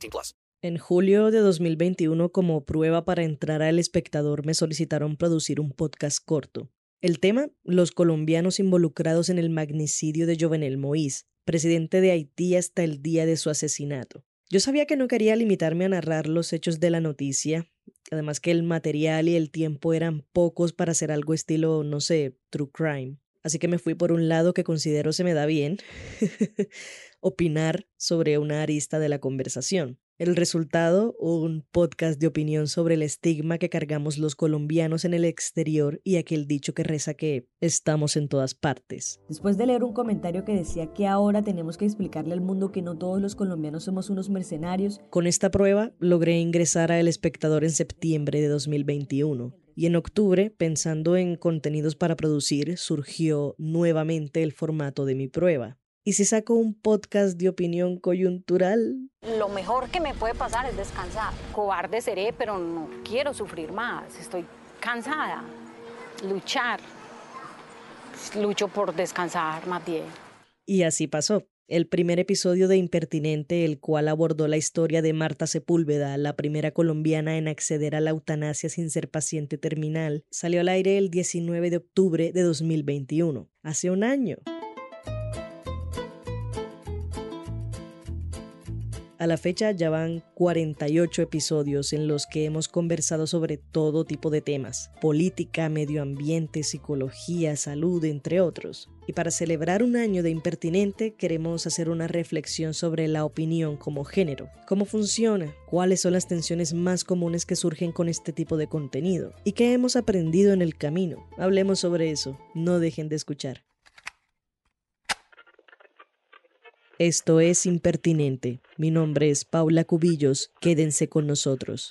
18 plus. En julio de 2021, como prueba para entrar al espectador, me solicitaron producir un podcast corto. El tema, los colombianos involucrados en el magnicidio de Jovenel Moïse, presidente de Haití hasta el día de su asesinato. Yo sabía que no quería limitarme a narrar los hechos de la noticia, además que el material y el tiempo eran pocos para hacer algo estilo, no sé, true crime. Así que me fui por un lado que considero se me da bien, opinar sobre una arista de la conversación. El resultado, un podcast de opinión sobre el estigma que cargamos los colombianos en el exterior y aquel dicho que reza que estamos en todas partes. Después de leer un comentario que decía que ahora tenemos que explicarle al mundo que no todos los colombianos somos unos mercenarios, Con esta prueba logré ingresar a El Espectador en septiembre de 2021. Y en octubre, pensando en contenidos para producir, surgió nuevamente el formato de mi prueba. ¿Y si saco un podcast de opinión coyuntural? Lo mejor que me puede pasar es descansar. Cobarde seré, pero no quiero sufrir más. Estoy cansada. Luchar. Lucho por descansar más bien. Y así pasó. El primer episodio de Impertinente, el cual abordó la historia de Marta Sepúlveda, la primera colombiana en acceder a la eutanasia sin ser paciente terminal, salió al aire el 19 de octubre de 2021, hace un año. A la fecha ya van 48 episodios en los que hemos conversado sobre todo tipo de temas, política, medio ambiente, psicología, salud, entre otros. Y para celebrar un año de impertinente queremos hacer una reflexión sobre la opinión como género, cómo funciona, cuáles son las tensiones más comunes que surgen con este tipo de contenido y qué hemos aprendido en el camino. Hablemos sobre eso, no dejen de escuchar. Esto es Impertinente. Mi nombre es Paula Cubillos. Quédense con nosotros.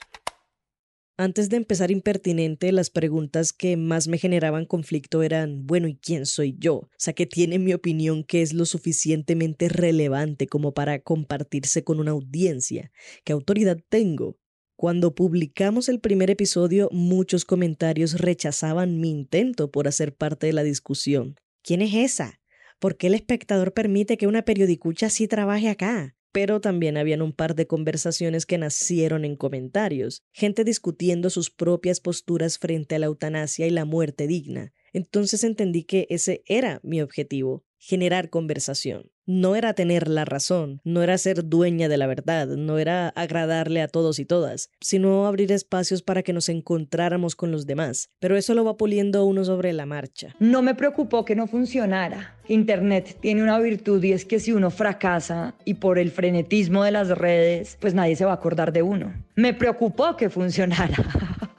Antes de empezar Impertinente, las preguntas que más me generaban conflicto eran, bueno, ¿y quién soy yo? O sea, que tiene mi opinión que es lo suficientemente relevante como para compartirse con una audiencia. ¿Qué autoridad tengo? Cuando publicamos el primer episodio, muchos comentarios rechazaban mi intento por hacer parte de la discusión. ¿Quién es esa? ¿Por qué el espectador permite que una periodicucha así trabaje acá? Pero también habían un par de conversaciones que nacieron en comentarios, gente discutiendo sus propias posturas frente a la eutanasia y la muerte digna. Entonces entendí que ese era mi objetivo, generar conversación. No era tener la razón, no era ser dueña de la verdad, no era agradarle a todos y todas, sino abrir espacios para que nos encontráramos con los demás. Pero eso lo va puliendo uno sobre la marcha. No me preocupó que no funcionara. Internet tiene una virtud y es que si uno fracasa y por el frenetismo de las redes, pues nadie se va a acordar de uno. Me preocupó que funcionara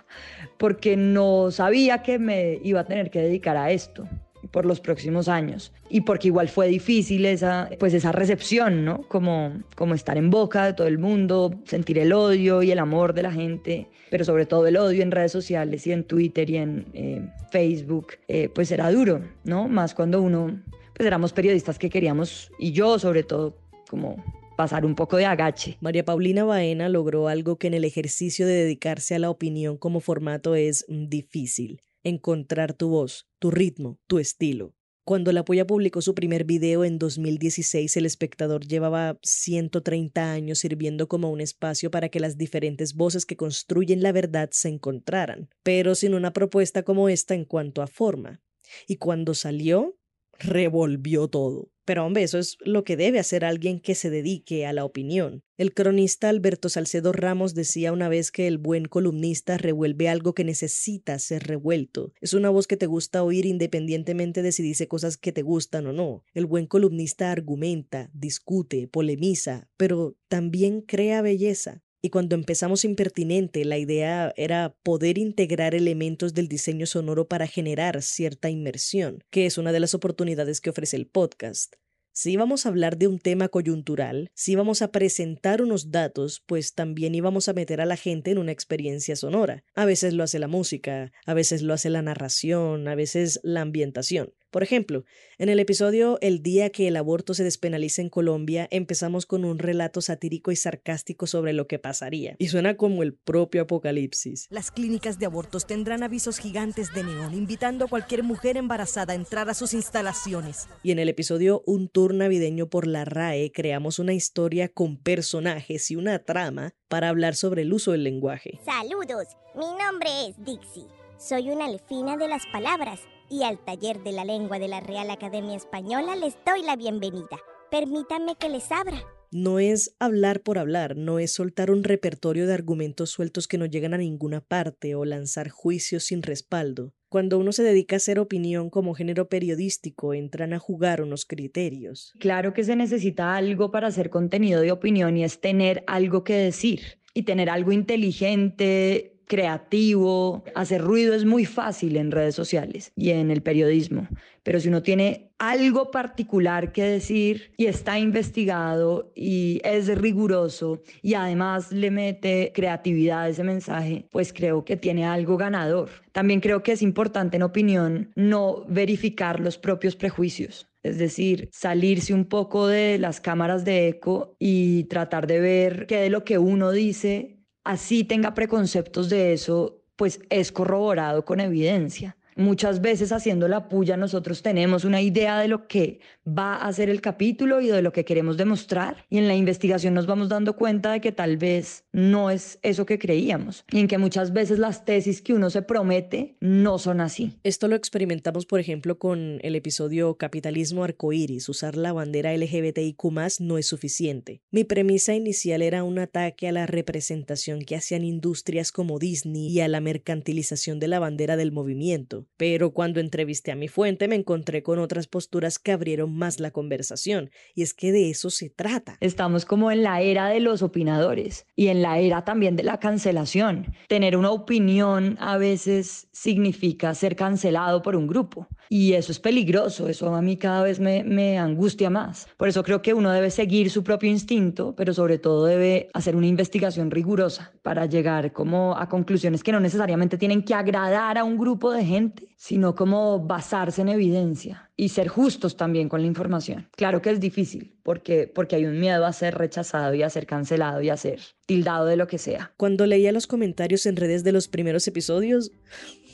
porque no sabía que me iba a tener que dedicar a esto por los próximos años. Y porque igual fue difícil esa pues esa recepción no como como estar en boca de todo el mundo sentir el odio y el amor de la gente pero sobre todo el odio en redes sociales y en Twitter y en eh, Facebook eh, pues era duro no más cuando uno pues éramos periodistas que queríamos y yo sobre todo como pasar un poco de agache. María Paulina Baena logró algo que en el ejercicio de dedicarse a la opinión como formato es mm, difícil, encontrar tu voz, tu ritmo, tu estilo. Cuando La Polla publicó su primer video en 2016, el espectador llevaba 130 años sirviendo como un espacio para que las diferentes voces que construyen la verdad se encontraran, pero sin una propuesta como esta en cuanto a forma. Y cuando salió, revolvió todo. Pero hombre, eso es lo que debe hacer alguien que se dedique a la opinión. El cronista Alberto Salcedo Ramos decía una vez que el buen columnista revuelve algo que necesita ser revuelto. Es una voz que te gusta oír independientemente de si dice cosas que te gustan o no. El buen columnista argumenta, discute, polemiza, pero también crea belleza. Y cuando empezamos Impertinente, la idea era poder integrar elementos del diseño sonoro para generar cierta inmersión, que es una de las oportunidades que ofrece el podcast. Si íbamos a hablar de un tema coyuntural, si íbamos a presentar unos datos, pues también íbamos a meter a la gente en una experiencia sonora. A veces lo hace la música, a veces lo hace la narración, a veces la ambientación. Por ejemplo, en el episodio El día que el aborto se despenaliza en Colombia, empezamos con un relato satírico y sarcástico sobre lo que pasaría, y suena como el propio apocalipsis. Las clínicas de abortos tendrán avisos gigantes de neón invitando a cualquier mujer embarazada a entrar a sus instalaciones. Y en el episodio Un tour navideño por la RAE creamos una historia con personajes y una trama para hablar sobre el uso del lenguaje. Saludos, mi nombre es Dixie. Soy una alfina de las palabras y al taller de la lengua de la Real Academia Española les doy la bienvenida. Permítanme que les abra. No es hablar por hablar, no es soltar un repertorio de argumentos sueltos que no llegan a ninguna parte o lanzar juicios sin respaldo. Cuando uno se dedica a hacer opinión como género periodístico, entran a jugar unos criterios. Claro que se necesita algo para hacer contenido de opinión y es tener algo que decir y tener algo inteligente, creativo, hacer ruido es muy fácil en redes sociales y en el periodismo, pero si uno tiene algo particular que decir y está investigado y es riguroso y además le mete creatividad a ese mensaje, pues creo que tiene algo ganador. También creo que es importante en opinión no verificar los propios prejuicios. Es decir, salirse un poco de las cámaras de eco y tratar de ver qué de lo que uno dice así tenga preconceptos de eso, pues es corroborado con evidencia. Muchas veces haciendo la puya nosotros tenemos una idea de lo que va a ser el capítulo y de lo que queremos demostrar y en la investigación nos vamos dando cuenta de que tal vez no es eso que creíamos y en que muchas veces las tesis que uno se promete no son así. Esto lo experimentamos por ejemplo con el episodio Capitalismo arcoíris, usar la bandera LGBTIQ no es suficiente. Mi premisa inicial era un ataque a la representación que hacían industrias como Disney y a la mercantilización de la bandera del movimiento pero cuando entrevisté a mi fuente me encontré con otras posturas que abrieron más la conversación, y es que de eso se trata. Estamos como en la era de los opinadores y en la era también de la cancelación. Tener una opinión a veces significa ser cancelado por un grupo. Y eso es peligroso, eso a mí cada vez me, angustia más. Por eso creo que uno debe seguir su propio instinto, pero sobre todo debe hacer una investigación rigurosa para llegar como a conclusiones que no necesariamente tienen que agradar a un grupo de gente, sino como basarse en evidencia y ser justos también con la información. Claro que es difícil, porque, porque hay un miedo a ser rechazado y a ser cancelado y a ser tildado de lo que sea. Cuando leía los comentarios en redes de los primeros episodios,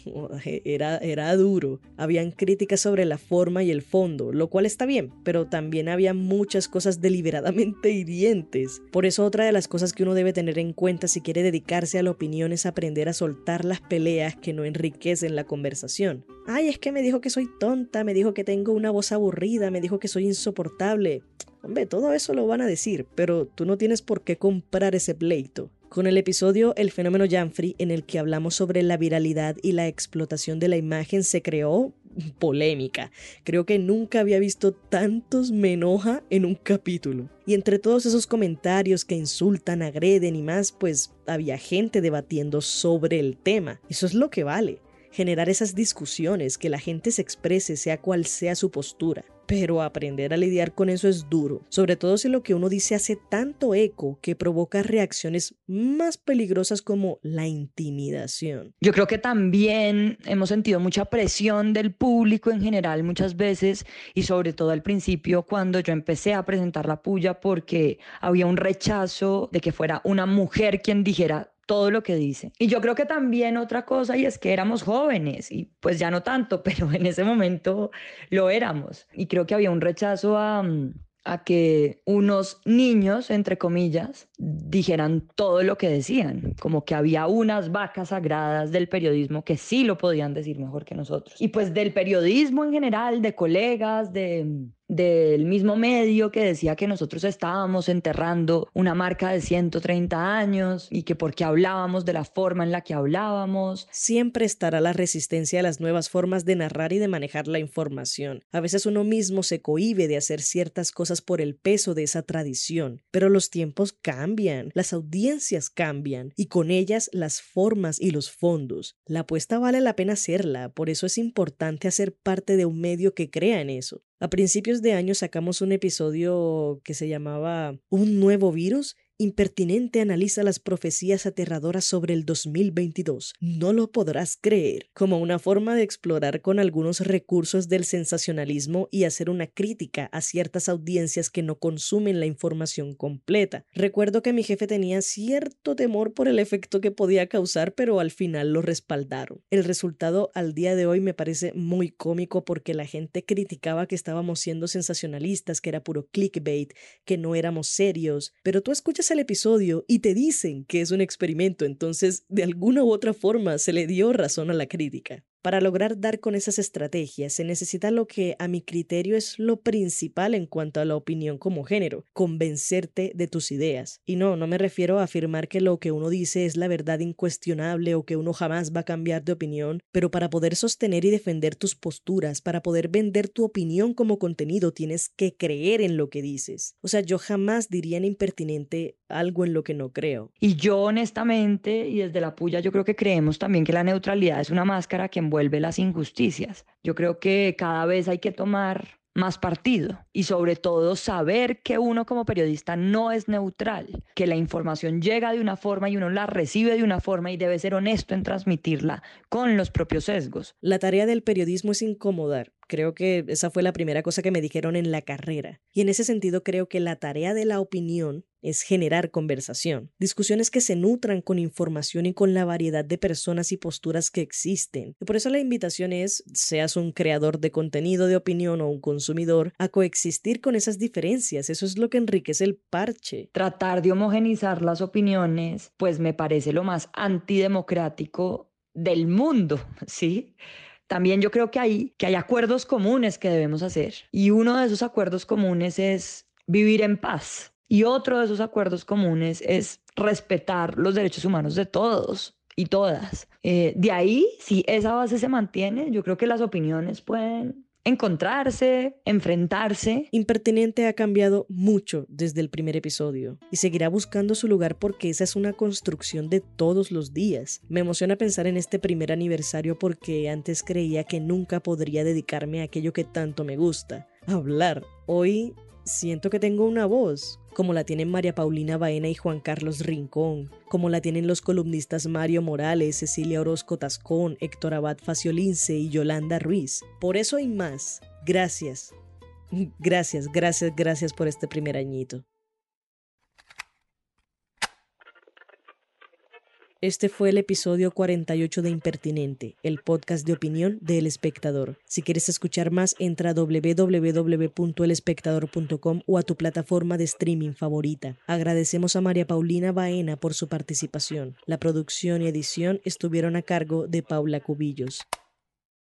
era, era duro. Habían críticas sobre la forma y el fondo, lo cual está bien, pero también había muchas cosas deliberadamente hirientes. Por eso otra de las cosas que uno debe tener en cuenta si quiere dedicarse a la opinión es aprender a soltar las peleas que no enriquecen la conversación. Ay, es que me dijo que soy tonta, me dijo que tengo una voz aburrida, me dijo que soy insoportable. Hombre, todo eso lo van a decir, pero tú no tienes por qué comprar ese pleito. Con el episodio El fenómeno Janfrey, en el que hablamos sobre la viralidad y la explotación de la imagen, se creó polémica. Creo que nunca había visto tantos me enoja en un capítulo. Y entre todos esos comentarios que insultan, agreden y más, pues había gente debatiendo sobre el tema. Eso es lo que vale. Generar esas discusiones, que la gente se exprese sea cual sea su postura pero aprender a lidiar con eso es duro, sobre todo si lo que uno dice hace tanto eco que provoca reacciones más peligrosas como la intimidación. Yo creo que también hemos sentido mucha presión del público en general muchas veces y sobre todo al principio cuando yo empecé a presentar la puya porque había un rechazo de que fuera una mujer quien dijera todo lo que dice. Y yo creo que también otra cosa, y es que éramos jóvenes, y pues ya no tanto, pero en ese momento lo éramos. Y creo que había un rechazo a, mm, a que unos niños, entre comillas, dijeran todo lo que decían, como que había unas vacas sagradas del periodismo que sí lo podían decir mejor que nosotros. Y pues del periodismo en general, de colegas, de del mismo medio que decía que nosotros estábamos enterrando una marca de 130 años y que porque hablábamos de la forma en la que hablábamos. Siempre estará la resistencia a las nuevas formas de narrar y de manejar la información. A veces uno mismo se cohíbe de hacer ciertas cosas por el peso de esa tradición, pero los tiempos cambian, las audiencias cambian y con ellas las formas y los fondos. La apuesta vale la pena hacerla, por eso es importante hacer parte de un medio que crea en eso. A principios de año sacamos un episodio que se llamaba Un nuevo virus Impertinente analiza las profecías aterradoras sobre el 2022. No lo podrás creer, como una forma de explorar con algunos recursos del sensacionalismo y hacer una crítica a ciertas audiencias que no consumen la información completa. Recuerdo que mi jefe tenía cierto temor por el efecto que podía causar, pero al final lo respaldaron. El resultado al día de hoy me parece muy cómico porque la gente criticaba que estábamos siendo sensacionalistas, que era puro clickbait, que no éramos serios, pero tú escuchas el episodio y te dicen que es un experimento, entonces de alguna u otra forma se le dio razón a la crítica. Para lograr dar con esas estrategias se necesita lo que a mi criterio es lo principal en cuanto a la opinión como género, convencerte de tus ideas. Y no, no me refiero a afirmar que lo que uno dice es la verdad incuestionable o que uno jamás va a cambiar de opinión, pero para poder sostener y defender tus posturas, para poder vender tu opinión como contenido, tienes que creer en lo que dices. O sea, yo jamás diría en impertinente algo en lo que no creo. Y yo honestamente, y desde la puya, yo creo que creemos también que la neutralidad es una máscara que envuelve las injusticias. Yo creo que cada vez hay que tomar más partido y sobre todo saber que uno como periodista no es neutral, que la información llega de una forma y uno la recibe de una forma y debe ser honesto en transmitirla con los propios sesgos. La tarea del periodismo es incomodar, Creo que esa fue la primera cosa que me dijeron en la carrera. Y en ese sentido creo que la tarea de la opinión es generar conversación, discusiones que se nutran con información y con la variedad de personas y posturas que existen. Y por eso la invitación es, seas un creador de contenido de opinión o un consumidor, a coexistir con esas diferencias. Eso es lo que enriquece el parche. Tratar de homogenizar las opiniones, pues me parece lo más antidemocrático del mundo, ¿sí? También yo creo que hay, que hay acuerdos comunes que debemos hacer. Y uno de esos acuerdos comunes es vivir en paz. Y otro de esos acuerdos comunes es respetar los derechos humanos de todos y todas. Eh, de ahí, si esa base se mantiene, yo creo que las opiniones pueden encontrarse, enfrentarse. Impertinente ha cambiado mucho desde el primer episodio y seguirá buscando su lugar porque esa es una construcción de todos los días. Me emociona pensar en este primer aniversario porque antes creía que nunca podría dedicarme a aquello que tanto me gusta, hablar. Hoy siento que tengo una voz, como la tienen María Paulina Baena y Juan Carlos Rincón, como la tienen los columnistas Mario Morales, Cecilia Orozco Tascón, Héctor Abad Faciolince y Yolanda Ruiz. Por eso hay más. Gracias. Gracias, gracias, gracias por este primer añito. Este fue el episodio 48 de Impertinente, el podcast de opinión de El Espectador. Si quieres escuchar más, entra a www.elespectador.com o a tu plataforma de streaming favorita. Agradecemos a María Paulina Baena por su participación. La producción y edición estuvieron a cargo de Paula Cubillos.